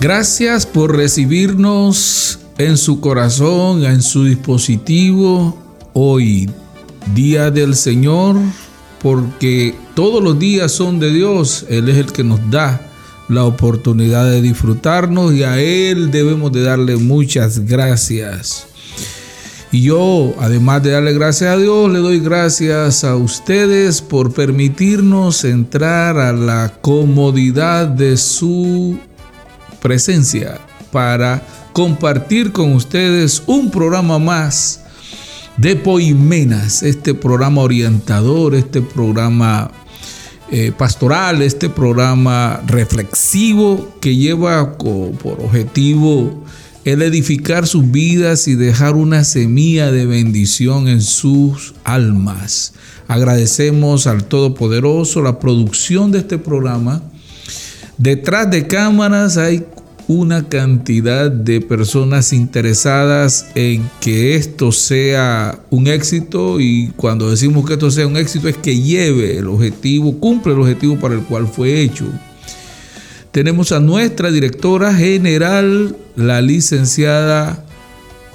Gracias por recibirnos en su corazón, en su dispositivo hoy, día del Señor, porque todos los días son de Dios. Él es el que nos da la oportunidad de disfrutarnos y a Él debemos de darle muchas gracias. Y yo, además de darle gracias a Dios, le doy gracias a ustedes por permitirnos entrar a la comodidad de su presencia para compartir con ustedes un programa más de Poimenas, este programa orientador, este programa eh, pastoral, este programa reflexivo que lleva por objetivo el edificar sus vidas y dejar una semilla de bendición en sus almas. Agradecemos al Todopoderoso la producción de este programa Detrás de cámaras hay una cantidad de personas interesadas en que esto sea un éxito y cuando decimos que esto sea un éxito es que lleve el objetivo, cumple el objetivo para el cual fue hecho. Tenemos a nuestra directora general, la licenciada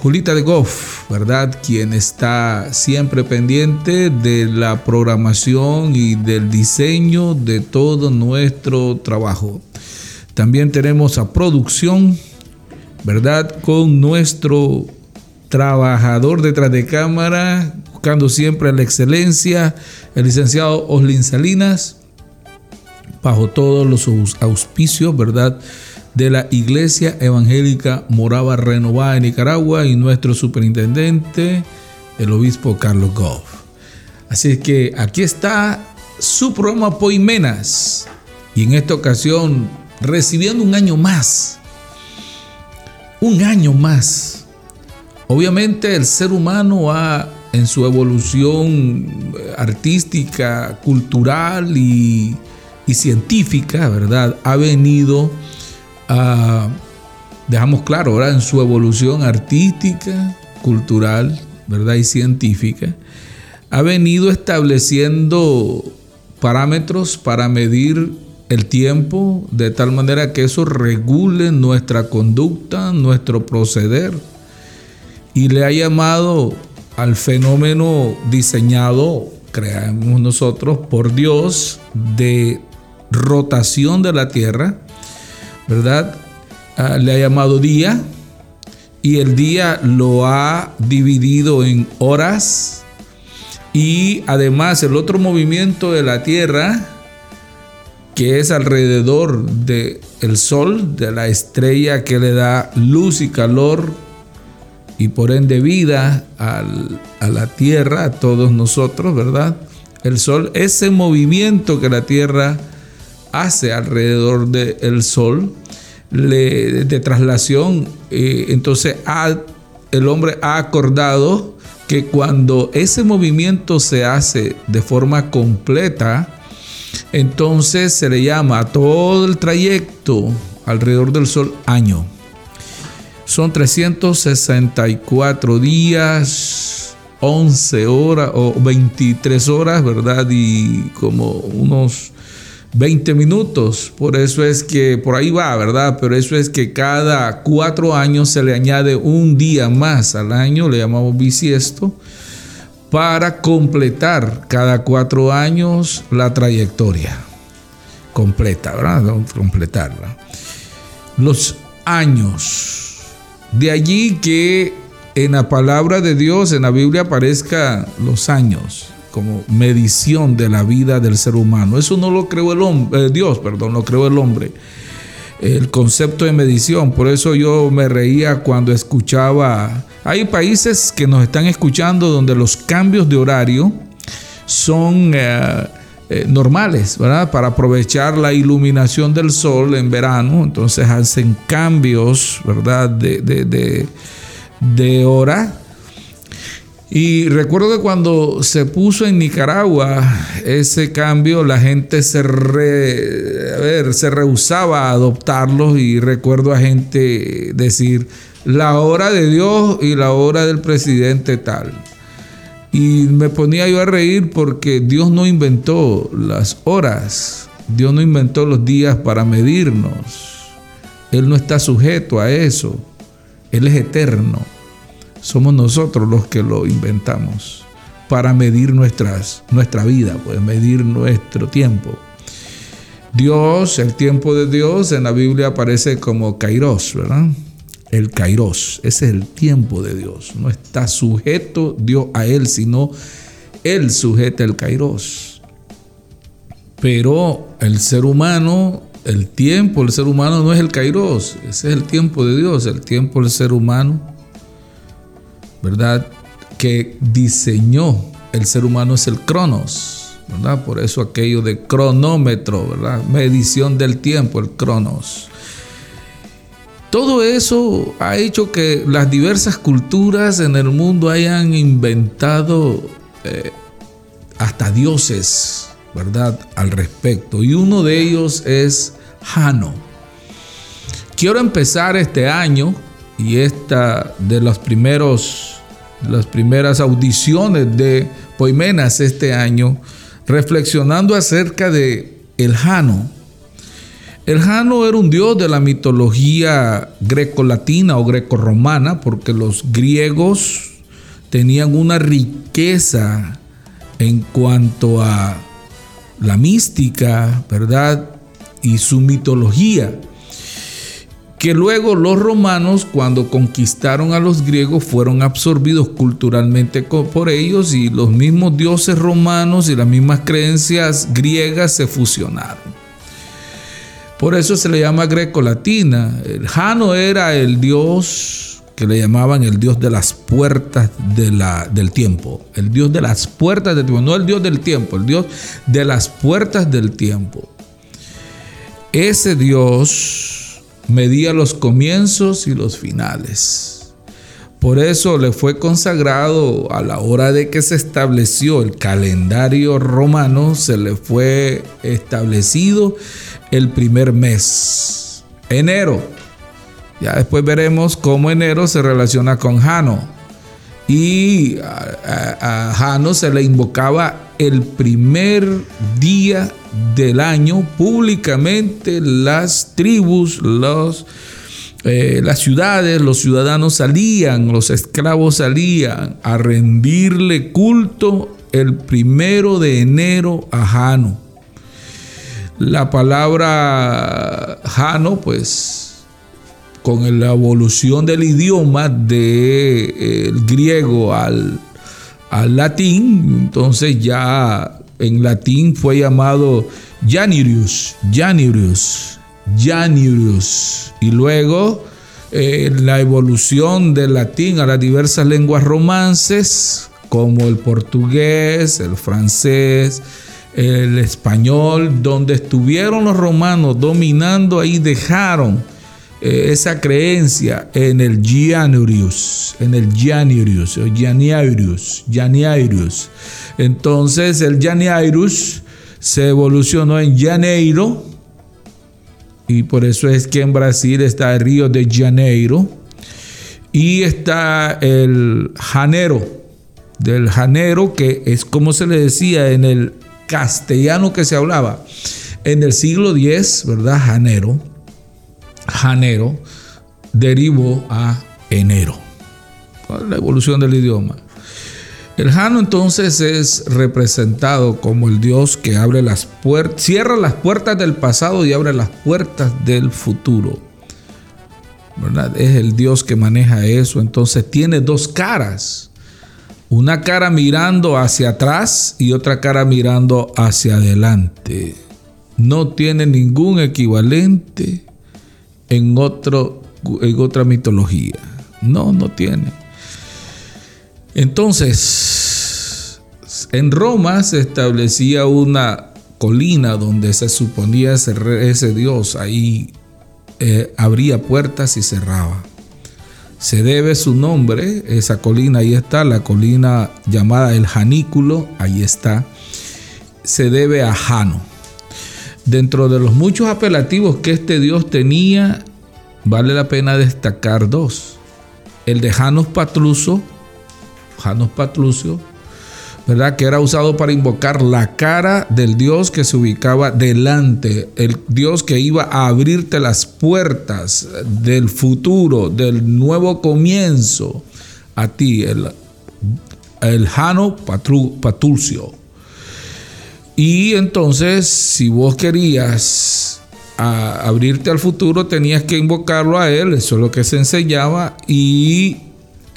Julita de Goff, ¿verdad? Quien está siempre pendiente de la programación y del diseño de todo nuestro trabajo. También tenemos a producción, ¿verdad? Con nuestro trabajador detrás de cámara, buscando siempre la excelencia, el licenciado Oslin Salinas, bajo todos los auspicios, ¿verdad? De la Iglesia Evangélica Morava Renovada de Nicaragua y nuestro superintendente, el obispo Carlos Goff. Así que aquí está su programa Poimenas y en esta ocasión recibiendo un año más. Un año más. Obviamente el ser humano ha en su evolución artística, cultural y, y científica, ¿verdad? Ha venido Ah, dejamos claro, ahora en su evolución artística, cultural, ¿verdad? Y científica, ha venido estableciendo parámetros para medir el tiempo de tal manera que eso regule nuestra conducta, nuestro proceder. Y le ha llamado al fenómeno diseñado, creamos nosotros, por Dios, de rotación de la Tierra, ¿verdad? Ah, le ha llamado día y el día lo ha dividido en horas y además el otro movimiento de la Tierra que es alrededor del el sol, de la estrella que le da luz y calor y por ende vida a la tierra, a todos nosotros, ¿verdad? El sol, ese movimiento que la tierra hace alrededor del Sol de traslación. Eh, entonces el hombre ha acordado que cuando ese movimiento se hace de forma completa, entonces se le llama todo el trayecto alrededor del Sol año. Son 364 días, 11 horas o 23 horas, ¿verdad? Y como unos 20 minutos. Por eso es que por ahí va, ¿verdad? Pero eso es que cada cuatro años se le añade un día más al año, le llamamos bisiesto, para completar cada cuatro años la trayectoria completa, ¿verdad? completarla. Los años. De allí que en la palabra de Dios, en la Biblia aparezca los años como medición de la vida del ser humano. Eso no lo creó el hombre, eh, Dios, perdón, lo creó el hombre. El concepto de medición, por eso yo me reía cuando escuchaba, hay países que nos están escuchando donde los cambios de horario son, eh, eh, normales, ¿verdad? Para aprovechar la iluminación del sol en verano, entonces hacen cambios, ¿verdad? De, de, de, hora. Y recuerdo que cuando se puso en Nicaragua ese cambio, la gente se, re, a ver, se rehusaba a adoptarlo y recuerdo a gente decir la hora de Dios y la hora del presidente tal. Y me ponía yo a reír porque Dios no inventó las horas, Dios no inventó los días para medirnos. Él no está sujeto a eso. Él es eterno. Somos nosotros los que lo inventamos para medir nuestras, nuestra vida, pues medir nuestro tiempo. Dios, el tiempo de Dios en la Biblia aparece como Kairos, ¿verdad? el kairos. Ese es el tiempo de Dios. No está sujeto Dios a él, sino él sujeta el kairos. Pero el ser humano, el tiempo del ser humano no es el kairos. Ese es el tiempo de Dios, el tiempo del ser humano. ¿Verdad? Que diseñó el ser humano es el cronos. ¿verdad? Por eso aquello de cronómetro, ¿verdad? Medición del tiempo, el cronos. Todo eso ha hecho que las diversas culturas en el mundo hayan inventado eh, hasta dioses, ¿verdad? Al respecto. Y uno de ellos es Jano. Quiero empezar este año y esta de los primeros, las primeras audiciones de Poimenas este año, reflexionando acerca de el Jano el Jano era un dios de la mitología greco-latina o greco-romana, porque los griegos tenían una riqueza en cuanto a la mística, ¿verdad? Y su mitología. Que luego los romanos, cuando conquistaron a los griegos, fueron absorbidos culturalmente por ellos y los mismos dioses romanos y las mismas creencias griegas se fusionaron. Por eso se le llama greco-latina. El Jano era el dios que le llamaban el dios de las puertas de la, del tiempo. El dios de las puertas del tiempo. No el dios del tiempo, el dios de las puertas del tiempo. Ese dios medía los comienzos y los finales. Por eso le fue consagrado a la hora de que se estableció el calendario romano, se le fue establecido el primer mes, enero. Ya después veremos cómo enero se relaciona con Jano. Y a, Jano se le invocaba el primer día del año públicamente las tribus, los, eh, las ciudades, los ciudadanos salían, los esclavos salían a rendirle culto el primero de enero a Jano. La palabra Jano, pues, con la evolución del idioma del de, griego al, al latín, entonces ya en latín fue llamado Janirius, Janirius, Janirius. Y luego eh, la evolución del latín a las diversas lenguas romances, como el portugués, el francés, el español, donde estuvieron los romanos dominando, ahí dejaron eh, esa creencia en el Gianurius, en el Gianurius, o Gianiaurus, Entonces el Gianiaurus se evolucionó en Janeiro, y por eso es que en Brasil está el Río de Janeiro, y está el Janero, del Janero, que es como se le decía en el castellano que se hablaba en el siglo X, ¿verdad? Janero, Janero derivó a enero. La evolución del idioma. El Jano entonces es representado como el Dios que abre las puertas, cierra las puertas del pasado y abre las puertas del futuro. ¿verdad? Es el Dios que maneja eso. Entonces tiene dos caras. Una cara mirando hacia atrás y otra cara mirando hacia adelante. No tiene ningún equivalente en, otro, en otra mitología. No, no tiene. Entonces, en Roma se establecía una colina donde se suponía ese, ese Dios, ahí eh, abría puertas y cerraba. Se debe su nombre, esa colina, ahí está, la colina llamada el Janículo, ahí está. Se debe a Jano. Dentro de los muchos apelativos que este Dios tenía, vale la pena destacar dos. El de Janos Patruso, Janos Patrucio, ¿verdad? Que era usado para invocar la cara del Dios que se ubicaba delante, el Dios que iba a abrirte las puertas del futuro, del nuevo comienzo a ti, el, el Jano Patrucio. Y entonces, si vos querías abrirte al futuro, tenías que invocarlo a él, eso es lo que se enseñaba, y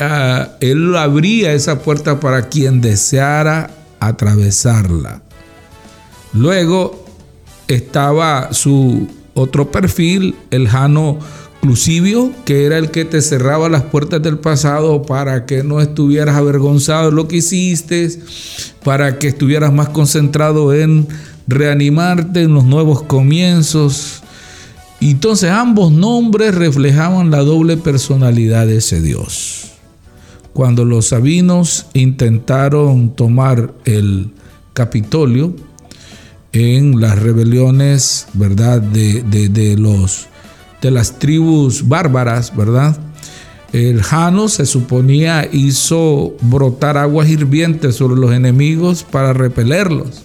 Ah, él abría esa puerta para quien deseara atravesarla. Luego estaba su otro perfil, el Jano Que era el que te cerraba las puertas del pasado para que no estuvieras avergonzado de lo que hiciste, para que estuvieras más concentrado en reanimarte en los nuevos comienzos. Entonces ambos nombres reflejaban la doble personalidad de ese Dios cuando los sabinos intentaron tomar el Capitolio en las rebeliones, ¿verdad? De, los, de las tribus bárbaras, ¿verdad? El Jano se suponía hizo brotar aguas hirvientes sobre los enemigos para repelerlos.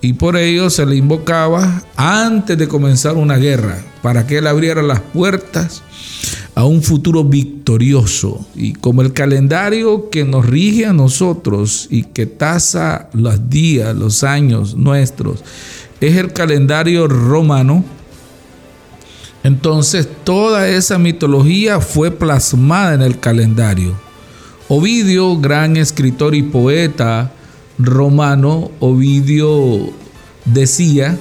Y por ello se le invocaba antes de comenzar una guerra, para que él abriera las puertas a un futuro victorioso. Y como el calendario que nos rige a nosotros y que tasa los días, los años nuestros, es el calendario romano, entonces toda esa mitología fue plasmada en el calendario. Ovidio, gran escritor y poeta romano, Ovidio decía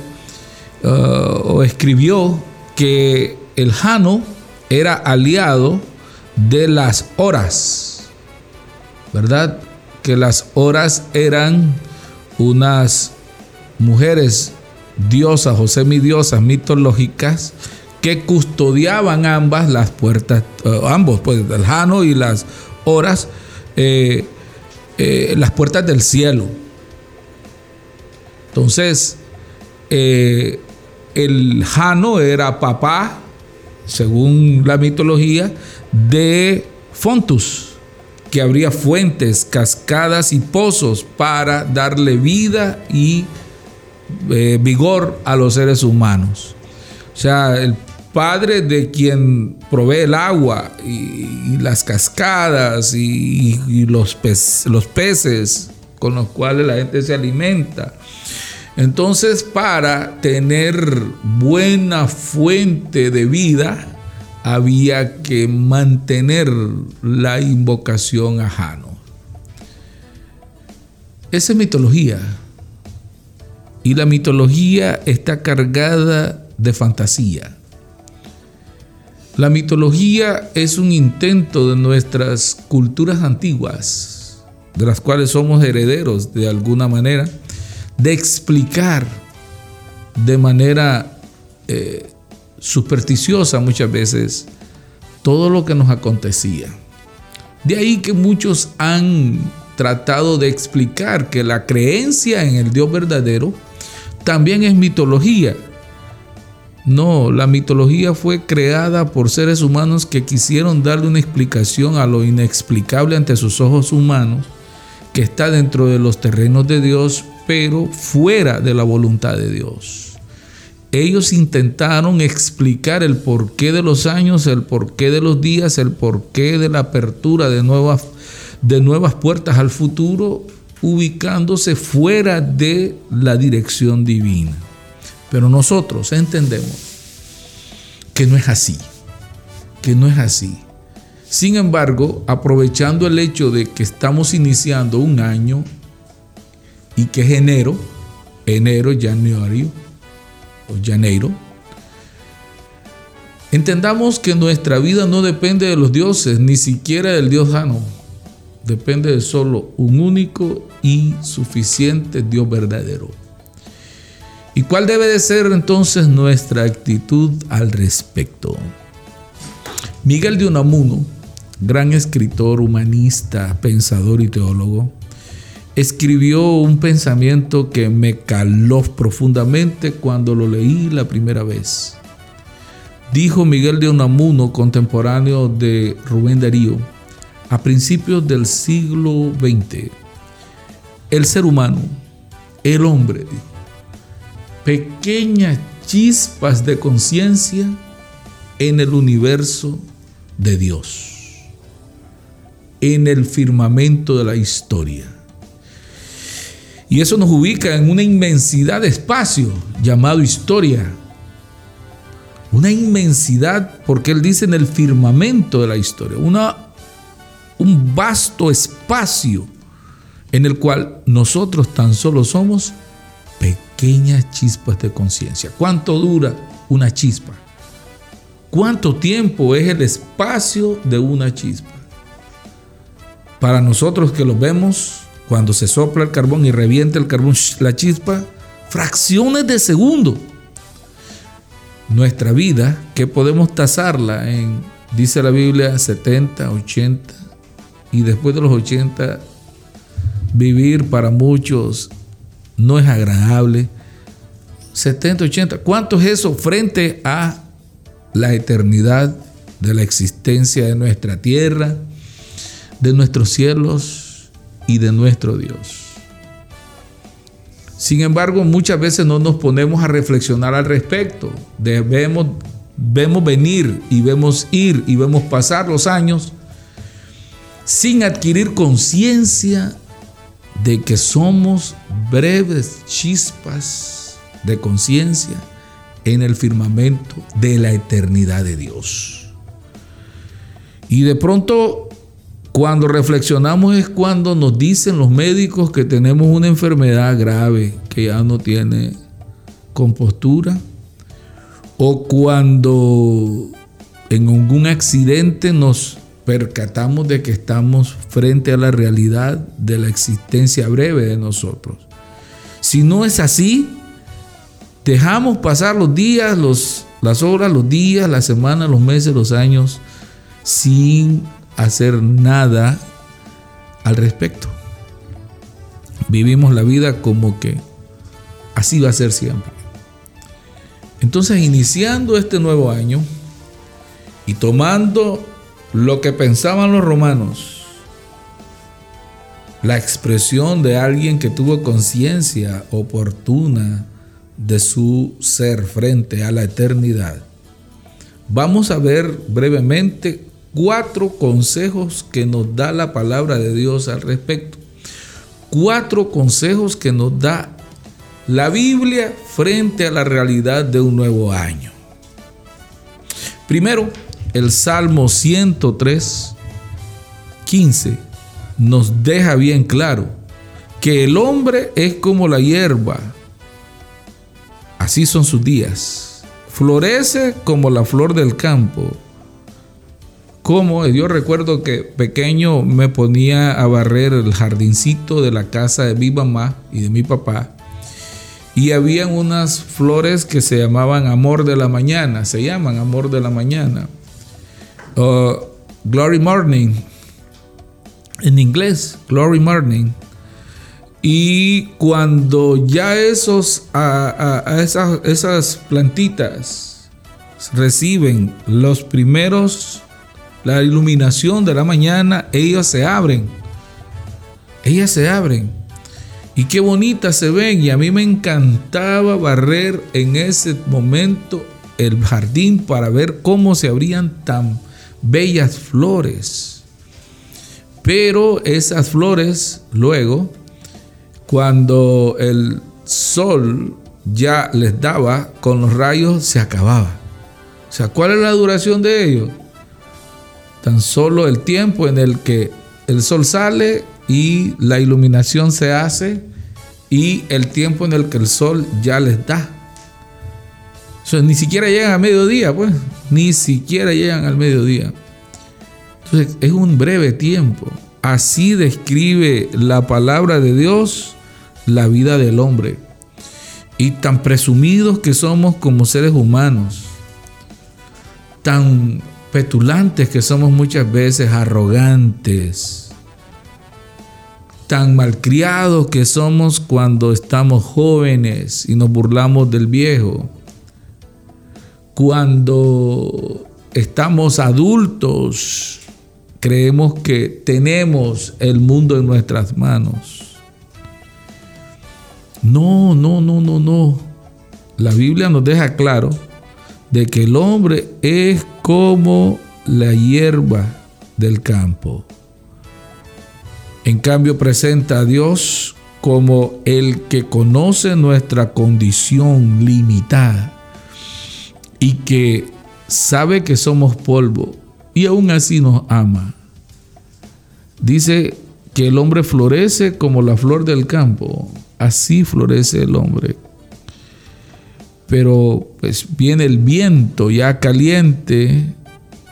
uh, o escribió que el Jano era aliado de las horas, ¿verdad? Que las horas eran unas mujeres diosas o semidiosas mitológicas que custodiaban ambas las puertas, eh, ambos, pues el Jano y las horas, eh, eh, las puertas del cielo. Entonces, el Jano era papá según la mitología, de Fontus, que habría fuentes, cascadas y pozos para darle vida y vigor a los seres humanos. O sea, el Padre de quien provee el agua y, las cascadas y, los, los peces con los cuales la gente se alimenta entonces, para tener buena fuente de vida, había que mantener la invocación a Jano. Esa es mitología. Y la mitología está cargada de fantasía. La mitología es un intento de nuestras culturas antiguas, de las cuales somos herederos de alguna manera de explicar de manera eh, supersticiosa muchas veces todo lo que nos acontecía. De ahí que muchos han tratado de explicar que la creencia en el Dios verdadero también es mitología. No, la mitología fue creada por seres humanos que quisieron darle una explicación a lo inexplicable ante sus ojos humanos, que está dentro de los terrenos de Dios, pero fuera de la voluntad de Dios. Ellos intentaron explicar el porqué de los años, el porqué de los días, el porqué de la apertura de nuevas, de nuevas puertas al futuro, ubicándose fuera de la dirección divina. Pero nosotros entendemos que no es así, que no es así. Sin embargo, aprovechando el hecho de que estamos iniciando un año, y que es enero, enero, januario o janeiro. Entendamos que nuestra vida no depende de los dioses, ni siquiera del Dios Jano. Depende de solo un único y suficiente Dios verdadero. ¿Y cuál debe de ser entonces nuestra actitud al respecto? Miguel de Unamuno, gran escritor, humanista, pensador y teólogo, escribió un pensamiento que me caló profundamente cuando lo leí la primera vez. Dijo Miguel de Unamuno, contemporáneo de Rubén Darío, a principios del siglo XX, el ser humano, el hombre, pequeñas chispas de conciencia en el universo de Dios, en el firmamento de la historia. Y eso nos ubica en una inmensidad de espacio llamado historia. Una inmensidad, porque él dice en el firmamento de la historia, una, un vasto espacio en el cual nosotros tan solo somos pequeñas chispas de conciencia. ¿Cuánto dura una chispa? ¿Cuánto tiempo es el espacio de una chispa? Para nosotros que lo vemos, cuando se sopla el carbón y revienta el carbón, la chispa, fracciones de segundo. Nuestra vida, que podemos tasarla en, dice la Biblia, 70, 80, y después de los 80, vivir para muchos no es agradable. 70, 80. ¿Cuánto es eso frente a la eternidad de la existencia de nuestra tierra, de nuestros cielos y de nuestro Dios? Sin embargo, muchas veces no nos ponemos a reflexionar al respecto. Debemos, vemos venir y vemos ir y vemos pasar los años sin adquirir conciencia de que somos breves chispas de conciencia en el firmamento de la eternidad de Dios. Y de pronto, cuando reflexionamos es cuando nos dicen los médicos que tenemos una enfermedad grave que ya no tiene compostura, o cuando en algún accidente nos percatamos de que estamos frente a la realidad de la existencia breve de nosotros. Si no es así, dejamos pasar los días, los, las horas, los días, las semanas, los meses, los años, sin hacer nada al respecto. Vivimos la vida como que así va a ser siempre. Entonces, iniciando este nuevo año y tomando lo que pensaban los romanos, la expresión de alguien que tuvo conciencia oportuna de su ser frente a la eternidad. Vamos a ver brevemente cuatro consejos que nos da la palabra de Dios al respecto. Cuatro consejos que nos da la Biblia frente a la realidad de un nuevo año. Primero, el Salmo 103, 15 nos deja bien claro que el hombre es como la hierba, así son sus días, florece como la flor del campo. Como yo recuerdo que pequeño me ponía a barrer el jardincito de la casa de mi mamá y de mi papá. Y habían unas flores que se llamaban amor de la mañana, se llaman amor de la mañana. Uh, Glory Morning, en inglés, Glory Morning. Y cuando ya esos, a, esas, esas plantitas reciben los primeros, la iluminación de la mañana, ellas se abren. Ellas se abren. Y qué bonitas se ven. Y a mí me encantaba barrer en ese momento el jardín para ver cómo se abrían tan bellas flores. Pero esas flores luego, cuando el sol ya les daba con los rayos, se acababa. O sea, ¿cuál es la duración de ellos? Tan solo el tiempo en el que el sol sale y la iluminación se hace y el tiempo en el que el sol ya les da. O sea, ni siquiera llegan a mediodía, pues ni siquiera llegan al mediodía. Entonces es un breve tiempo. Así describe la palabra de Dios la vida del hombre. y tan presumidos que somos como seres humanos, tan petulantes que somos muchas veces, arrogantes, tan malcriados que somos cuando estamos jóvenes y nos burlamos del viejo, cuando estamos adultos, creemos que tenemos el mundo en nuestras manos. No, no, no, no, no. La Biblia nos deja claro de que el hombre es como la hierba del campo. En cambio presenta a Dios como el que conoce nuestra condición limitada y que sabe que somos polvo y aún así nos ama. Dice que el hombre florece como la flor del campo, así florece el hombre pero pues viene el viento ya caliente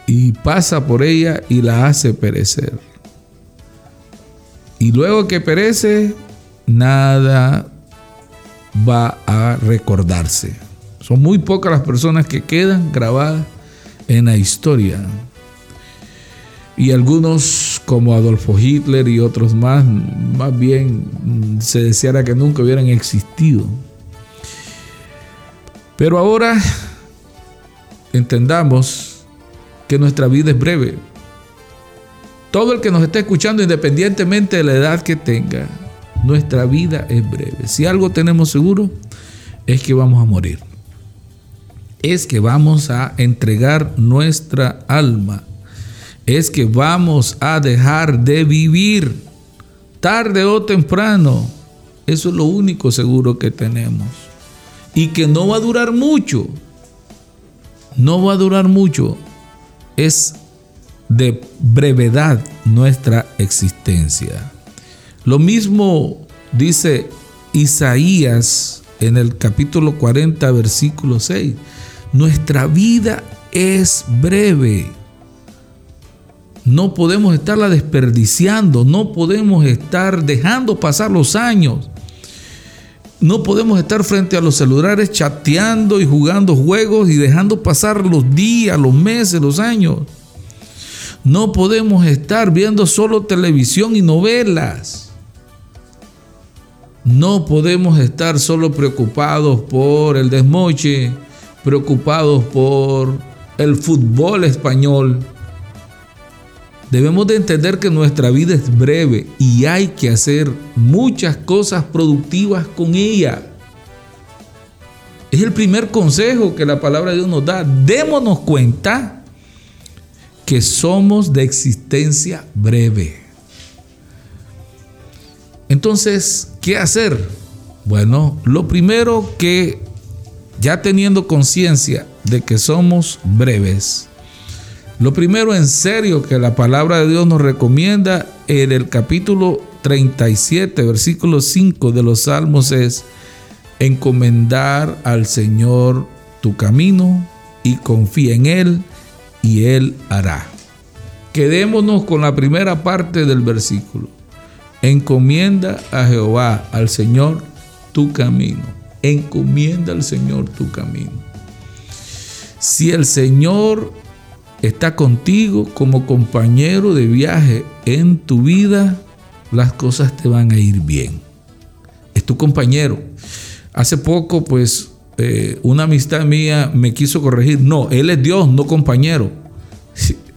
y pasa por ella y la hace perecer. Y luego que perece, nada va a recordarse. Son muy pocas las personas que quedan grabadas en la historia. Y algunos como Adolfo Hitler y otros más, más bien se deseara que nunca hubieran existido. Pero ahora entendamos que nuestra vida es breve. Todo el que nos esté escuchando, independientemente de la edad que tenga, nuestra vida es breve. Si algo tenemos seguro, es que vamos a morir. Es que vamos a entregar nuestra alma. Es que vamos a dejar de vivir tarde o temprano. Eso es lo único seguro que tenemos y que no va a durar mucho. No va a durar mucho. Es de brevedad nuestra existencia. Lo mismo dice Isaías en el capítulo 40, versículo 6. Nuestra vida es breve. No podemos estarla desperdiciando, no podemos estar dejando pasar los años. No podemos estar frente a los celulares chateando y jugando juegos y dejando pasar los días, los meses, los años. No podemos estar viendo solo televisión y novelas. No podemos estar solo preocupados por el desmoche, preocupados por el fútbol español, Debemos de entender que nuestra vida es breve y hay que hacer muchas cosas productivas con ella. Es el primer consejo que la palabra de Dios nos da. Démonos cuenta que somos de existencia breve. Entonces, ¿qué hacer? Bueno, lo primero que ya teniendo conciencia de que somos breves, lo primero en serio que la palabra de Dios nos recomienda en el capítulo 37, versículo 5 de los Salmos es encomendar al Señor tu camino y confía en Él y Él hará. Quedémonos con la primera parte del versículo. Encomienda a Jehová, al Señor, tu camino. Encomienda al Señor tu camino. Si el Señor está contigo como compañero de viaje en tu vida, las cosas te van a ir bien. Es tu compañero. Hace poco, pues, eh, una amistad mía me quiso corregir. No, Él es Dios, no compañero.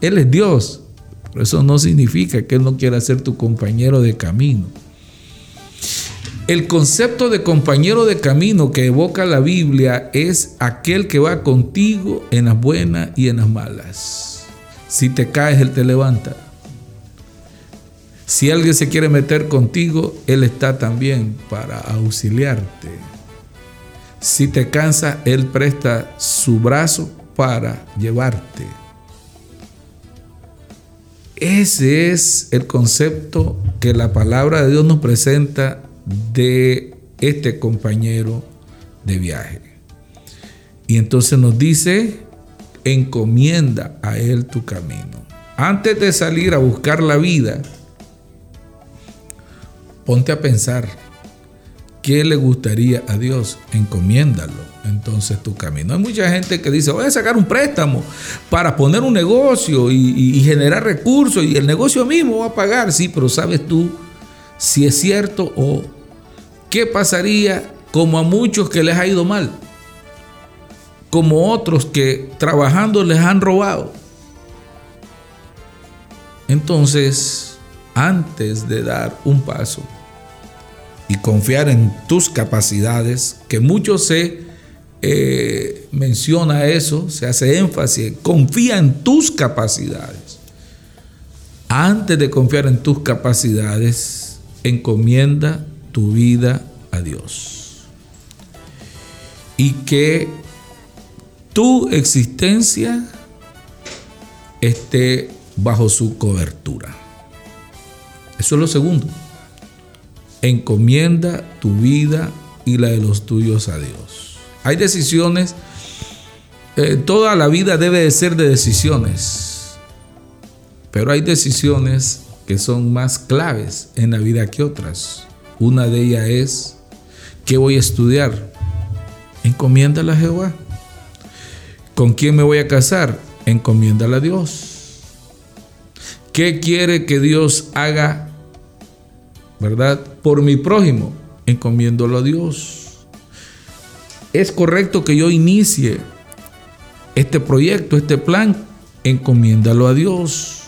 Él es Dios. Pero eso no significa que Él no quiera ser tu compañero de camino. El concepto de compañero de camino que evoca la Biblia es aquel que va contigo en las buenas y en las malas. Si te caes, Él te levanta. Si alguien se quiere meter contigo, Él está también para auxiliarte. Si te cansa, Él presta su brazo para llevarte. Ese es el concepto que la palabra de Dios nos presenta de este compañero de viaje. Y entonces nos dice, encomienda a él tu camino. Antes de salir a buscar la vida, ponte a pensar, ¿qué le gustaría a Dios? Encomiéndalo entonces tu camino. Hay mucha gente que dice, voy a sacar un préstamo para poner un negocio y, generar recursos y el negocio mismo va a pagar. Sí, pero sabes tú si es cierto o qué pasaría como a muchos que les ha ido mal, como otros que trabajando les han robado. Entonces, antes de dar un paso y confiar en tus capacidades, que mucho se eh, menciona eso, se hace énfasis, confía en tus capacidades. Antes de confiar en tus capacidades, encomienda tu vida a Dios. Y que tu existencia esté bajo su cobertura. Eso es lo segundo. Encomienda tu vida y la de los tuyos a Dios. Hay decisiones, eh, toda la vida debe de ser de decisiones, pero hay decisiones que son más claves en la vida que otras. Una de ellas es, ¿qué voy a estudiar? Encomiéndala a Jehová. ¿Con quién me voy a casar? Encomiéndala a Dios. ¿Qué quiere que Dios haga, verdad, por mi prójimo? Encomiéndolo a Dios. Es correcto que yo inicie este proyecto, este plan, encomiéndalo a Dios.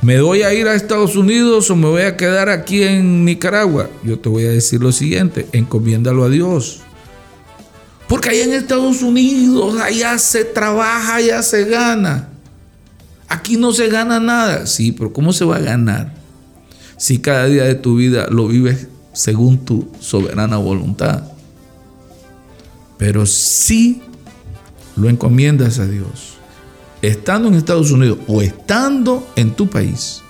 ¿Me voy a ir a Estados Unidos o me voy a quedar aquí en Nicaragua? Yo te voy a decir lo siguiente, encomiéndalo a Dios. Porque allá en Estados Unidos, allá se trabaja, allá se gana. Aquí no se gana nada. Sí, pero ¿cómo se va a ganar si cada día de tu vida lo vives según tu soberana voluntad? Pero si lo encomiendas a Dios, estando en Estados Unidos o estando en tu país,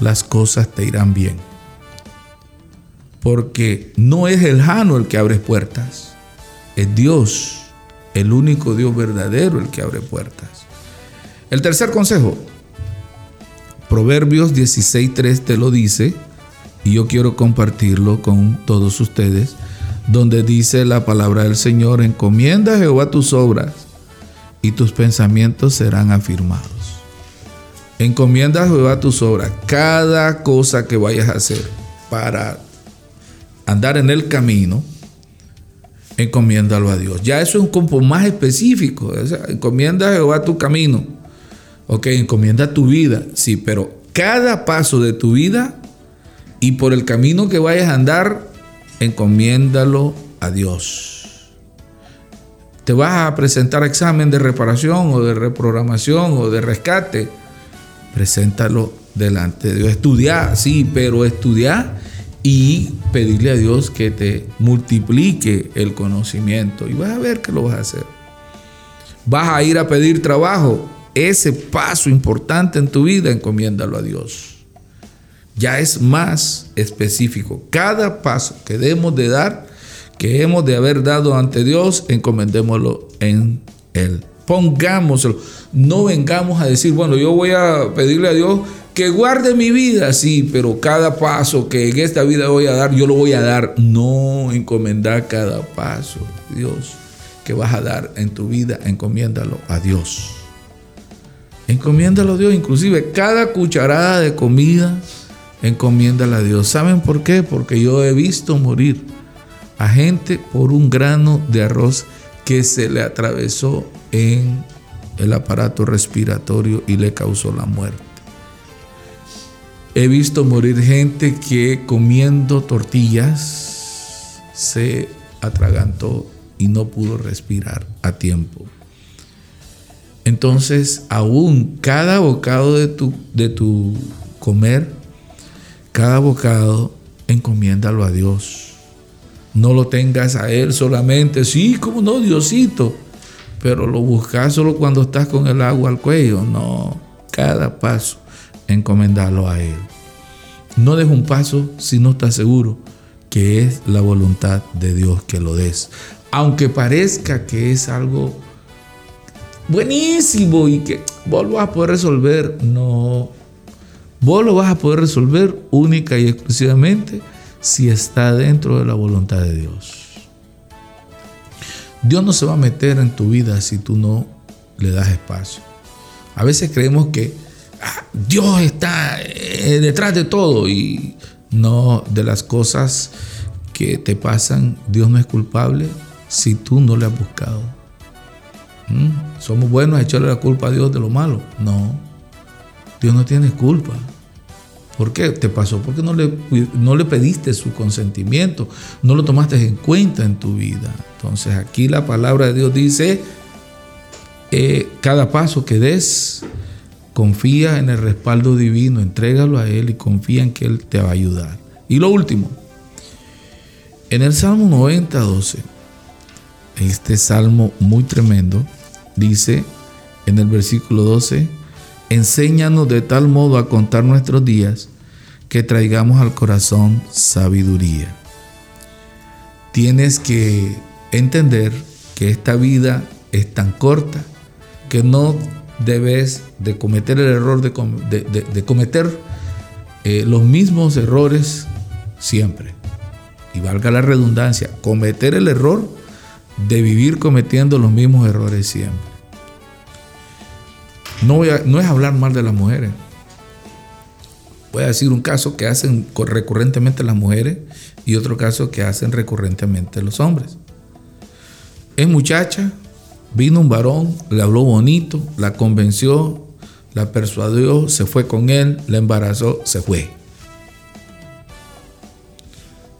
las cosas te irán bien. Porque no es el Jano el que abre puertas, es Dios, el único Dios verdadero el que abre puertas. El tercer consejo, Proverbios 16.3 te lo dice, y yo quiero compartirlo con todos ustedes, donde dice la palabra del Señor, encomienda a Jehová tus obras y tus pensamientos serán afirmados. Encomienda a Jehová tus obras, cada cosa que vayas a hacer para andar en el camino, encomiéndalo a Dios. Ya eso es un compo más específico. encomienda a Jehová tu camino Ok, encomienda tu vida, sí, pero cada paso de tu vida y por el camino que vayas a andar, encomiéndalo a Dios. Te vas a presentar examen de reparación o de reprogramación o de rescate, preséntalo delante de Dios. Estudiar, sí, pero estudiar y pedirle a Dios que te multiplique el conocimiento y vas a ver que lo vas a hacer. Vas a ir a pedir trabajo, ese paso importante en tu vida, encomiéndalo a Dios. Ya es más específico. Cada paso que debemos de dar, que hemos de haber dado ante Dios, encomendémoslo en Él. Pongámoslo. No vengamos a decir, bueno, yo voy a pedirle a Dios que guarde mi vida, sí, pero cada paso que en esta vida voy a dar, yo lo voy a dar. No encomendar cada paso, Dios, que vas a dar en tu vida, encomiéndalo a Dios. Encomiéndalo a Dios, inclusive cada cucharada de comida, encomiéndala a Dios. ¿Saben por qué? Porque yo he visto morir a gente por un grano de arroz que se le atravesó en el aparato respiratorio y le causó la muerte. He visto morir gente que comiendo tortillas se atragantó y no pudo respirar a tiempo. Entonces, aún cada bocado de tu, de tu comer, cada bocado, encomiéndalo a Dios. No lo tengas a Él solamente, sí, como no, Diosito, pero lo buscas solo cuando estás con el agua al cuello. No, cada paso, encomendarlo a Él. No des un paso si no estás seguro que es la voluntad de Dios que lo des. Aunque parezca que es algo buenísimo y que vos lo vas a poder resolver. No, vos lo vas a poder resolver única y exclusivamente si está dentro de la voluntad de Dios. Dios no se va a meter en tu vida si tú no le das espacio. A veces creemos que ah, Dios está eh, detrás de todo y no de las cosas que te pasan, Dios no es culpable si tú no le has buscado. ¿Mm? ¿Somos buenos a echarle la culpa a Dios de lo malo? No. Dios no tiene culpa. ¿Por qué te pasó? Porque no le, no le pediste su consentimiento, no lo tomaste en cuenta en tu vida. Entonces aquí la palabra de Dios dice, eh, cada paso que des, confía en el respaldo divino, entrégalo a Él y confía en que Él te va a ayudar. Y lo último, en el Salmo 90, 12, este salmo muy tremendo, dice en el versículo 12, Enséñanos de tal modo a contar nuestros días que traigamos al corazón sabiduría. Tienes que entender que esta vida es tan corta que no debes de cometer el error de, cometer eh, los mismos errores siempre. Y valga la redundancia, cometer el error de vivir cometiendo los mismos errores siempre. No, es hablar mal de las mujeres. Voy a decir un caso que hacen recurrentemente las mujeres y otro caso que hacen recurrentemente los hombres. Es muchacha, vino un varón, le habló bonito, la convenció, la persuadió, se fue con él, la embarazó, se fue.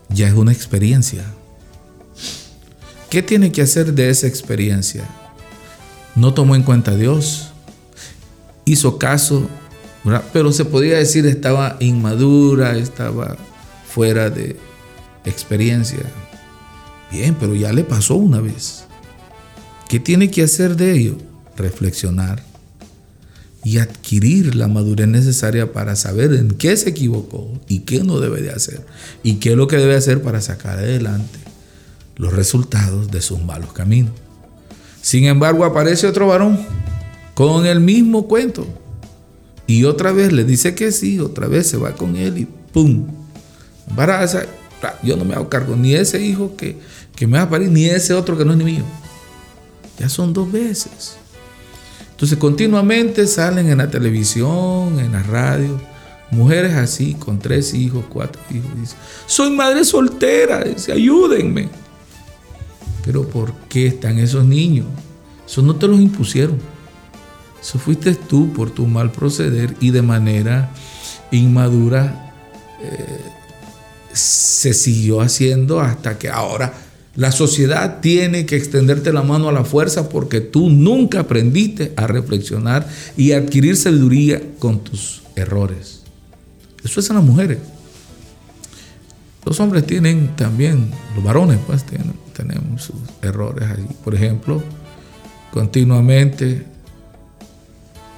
Ya es una experiencia. ¿Qué tiene que hacer de esa experiencia? No tomó en cuenta a Dios, hizo caso, pero se podría decir estaba inmadura, estaba fuera de experiencia. Bien, pero ya le pasó una vez. ¿Qué tiene que hacer de ello? Reflexionar y adquirir la madurez necesaria para saber en qué se equivocó y qué no debe de hacer y qué es lo que debe hacer para sacar adelante los resultados de sus malos caminos. Sin embargo, aparece otro varón con el mismo cuento. Y otra vez le dice que sí, otra vez se va con él y ¡pum! Embaraza. Yo no me hago cargo ni ese hijo que, que me va a parir, ni ese otro que no es ni mío. Ya son dos veces. Entonces continuamente salen en la televisión, en la radio, mujeres así, con tres hijos, cuatro hijos. Dicen, soy madre soltera, dice, ayúdenme. Pero ¿por qué están esos niños? Eso no te los impusieron. Eso fuiste tú por tu mal proceder y de manera inmadura eh, se siguió haciendo hasta que ahora la sociedad tiene que extenderte la mano a la fuerza porque tú nunca aprendiste a reflexionar y adquirir sabiduría con tus errores. Eso es en las mujeres. Los hombres tienen también, los varones pues tienen, tenemos sus errores ahí. Por ejemplo, continuamente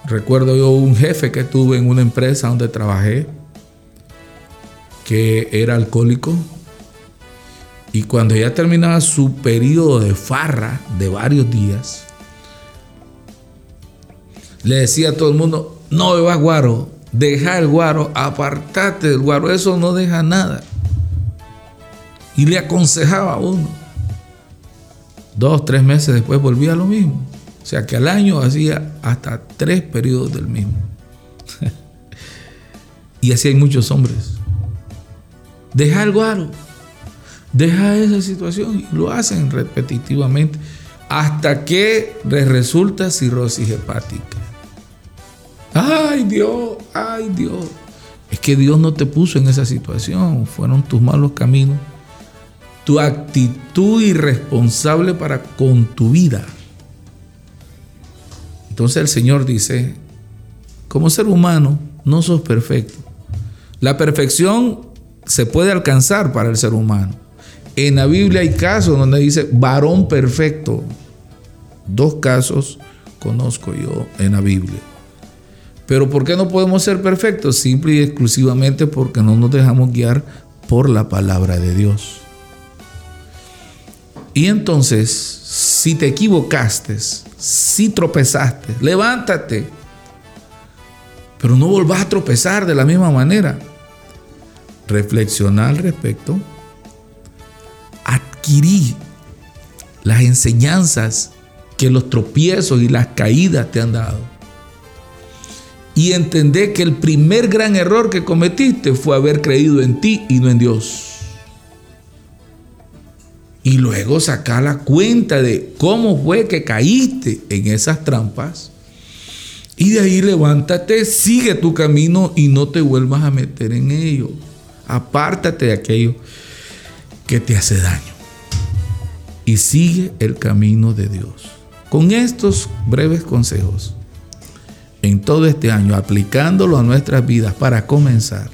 Recuerdo yo un jefe que tuve en una empresa donde trabajé, que era alcohólico, y cuando ya terminaba su periodo de farra de varios días, le decía a todo el mundo, no bebas guaro, deja el guaro, apartate del guaro, eso no deja nada. Y le aconsejaba a uno. Dos, tres meses después volvía a lo mismo. O sea que al año hacía hasta tres periodos del mismo. y así hay muchos hombres. Deja el guaro. Deja esa situación y lo hacen repetitivamente hasta que resulta cirrosis hepática. Ay Dios, ay Dios. Es que Dios no te puso en esa situación, fueron tus malos caminos, tu actitud irresponsable para con tu vida. Entonces el Señor dice, como ser humano no sos perfecto. La perfección se puede alcanzar para el ser humano. En la Biblia hay casos donde dice varón perfecto. Dos casos conozco yo en la Biblia. Pero ¿por qué no podemos ser perfectos? Simple y exclusivamente porque no nos dejamos guiar por la palabra de Dios. Y entonces, si te equivocaste, si tropezaste, levántate. Pero no volvás a tropezar de la misma manera. reflexionar al respecto, adquirir las enseñanzas que los tropiezos y las caídas te han dado. Y entender que el primer gran error que cometiste fue haber creído en ti y no en Dios. Y luego sacar la cuenta de cómo fue que caíste en esas trampas. Y de ahí levántate, sigue tu camino y no te vuelvas a meter en ello. Apártate de aquello que te hace daño. Y sigue el camino de Dios. Con estos breves consejos, en todo este año, aplicándolo a nuestras vidas para comenzar,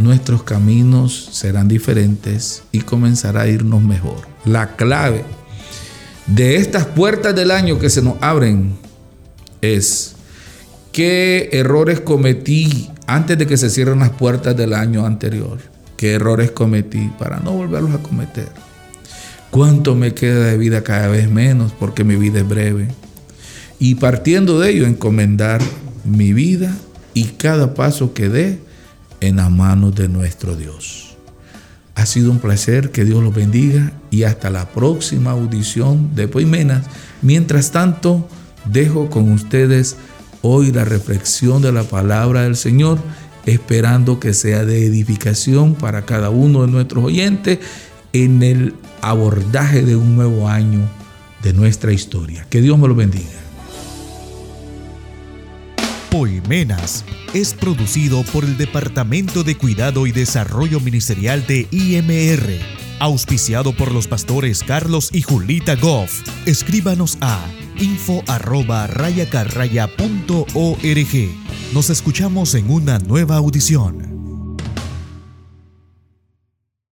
nuestros caminos serán diferentes y comenzará a irnos mejor. La clave de estas puertas del año que se nos abren es qué errores cometí antes de que se cierren las puertas del año anterior. ¿Qué errores cometí para no volverlos a cometer? ¿Cuánto me queda de vida cada vez menos porque mi vida es breve? Y partiendo de ello, encomendar mi vida y cada paso que dé en las manos de nuestro Dios. Ha sido un placer, que Dios los bendiga y hasta la próxima audición de Poimenas. Mientras tanto, dejo con ustedes hoy la reflexión de la palabra del Señor, esperando que sea de edificación para cada uno de nuestros oyentes en el abordaje de un nuevo año de nuestra historia. Que Dios me lo bendiga. Poimenas es producido por el Departamento de Cuidado y Desarrollo Ministerial de IMR, auspiciado por los pastores Carlos y Julita Goff. Escríbanos a info arroba rayacarraya.org. Nos escuchamos en una nueva audición.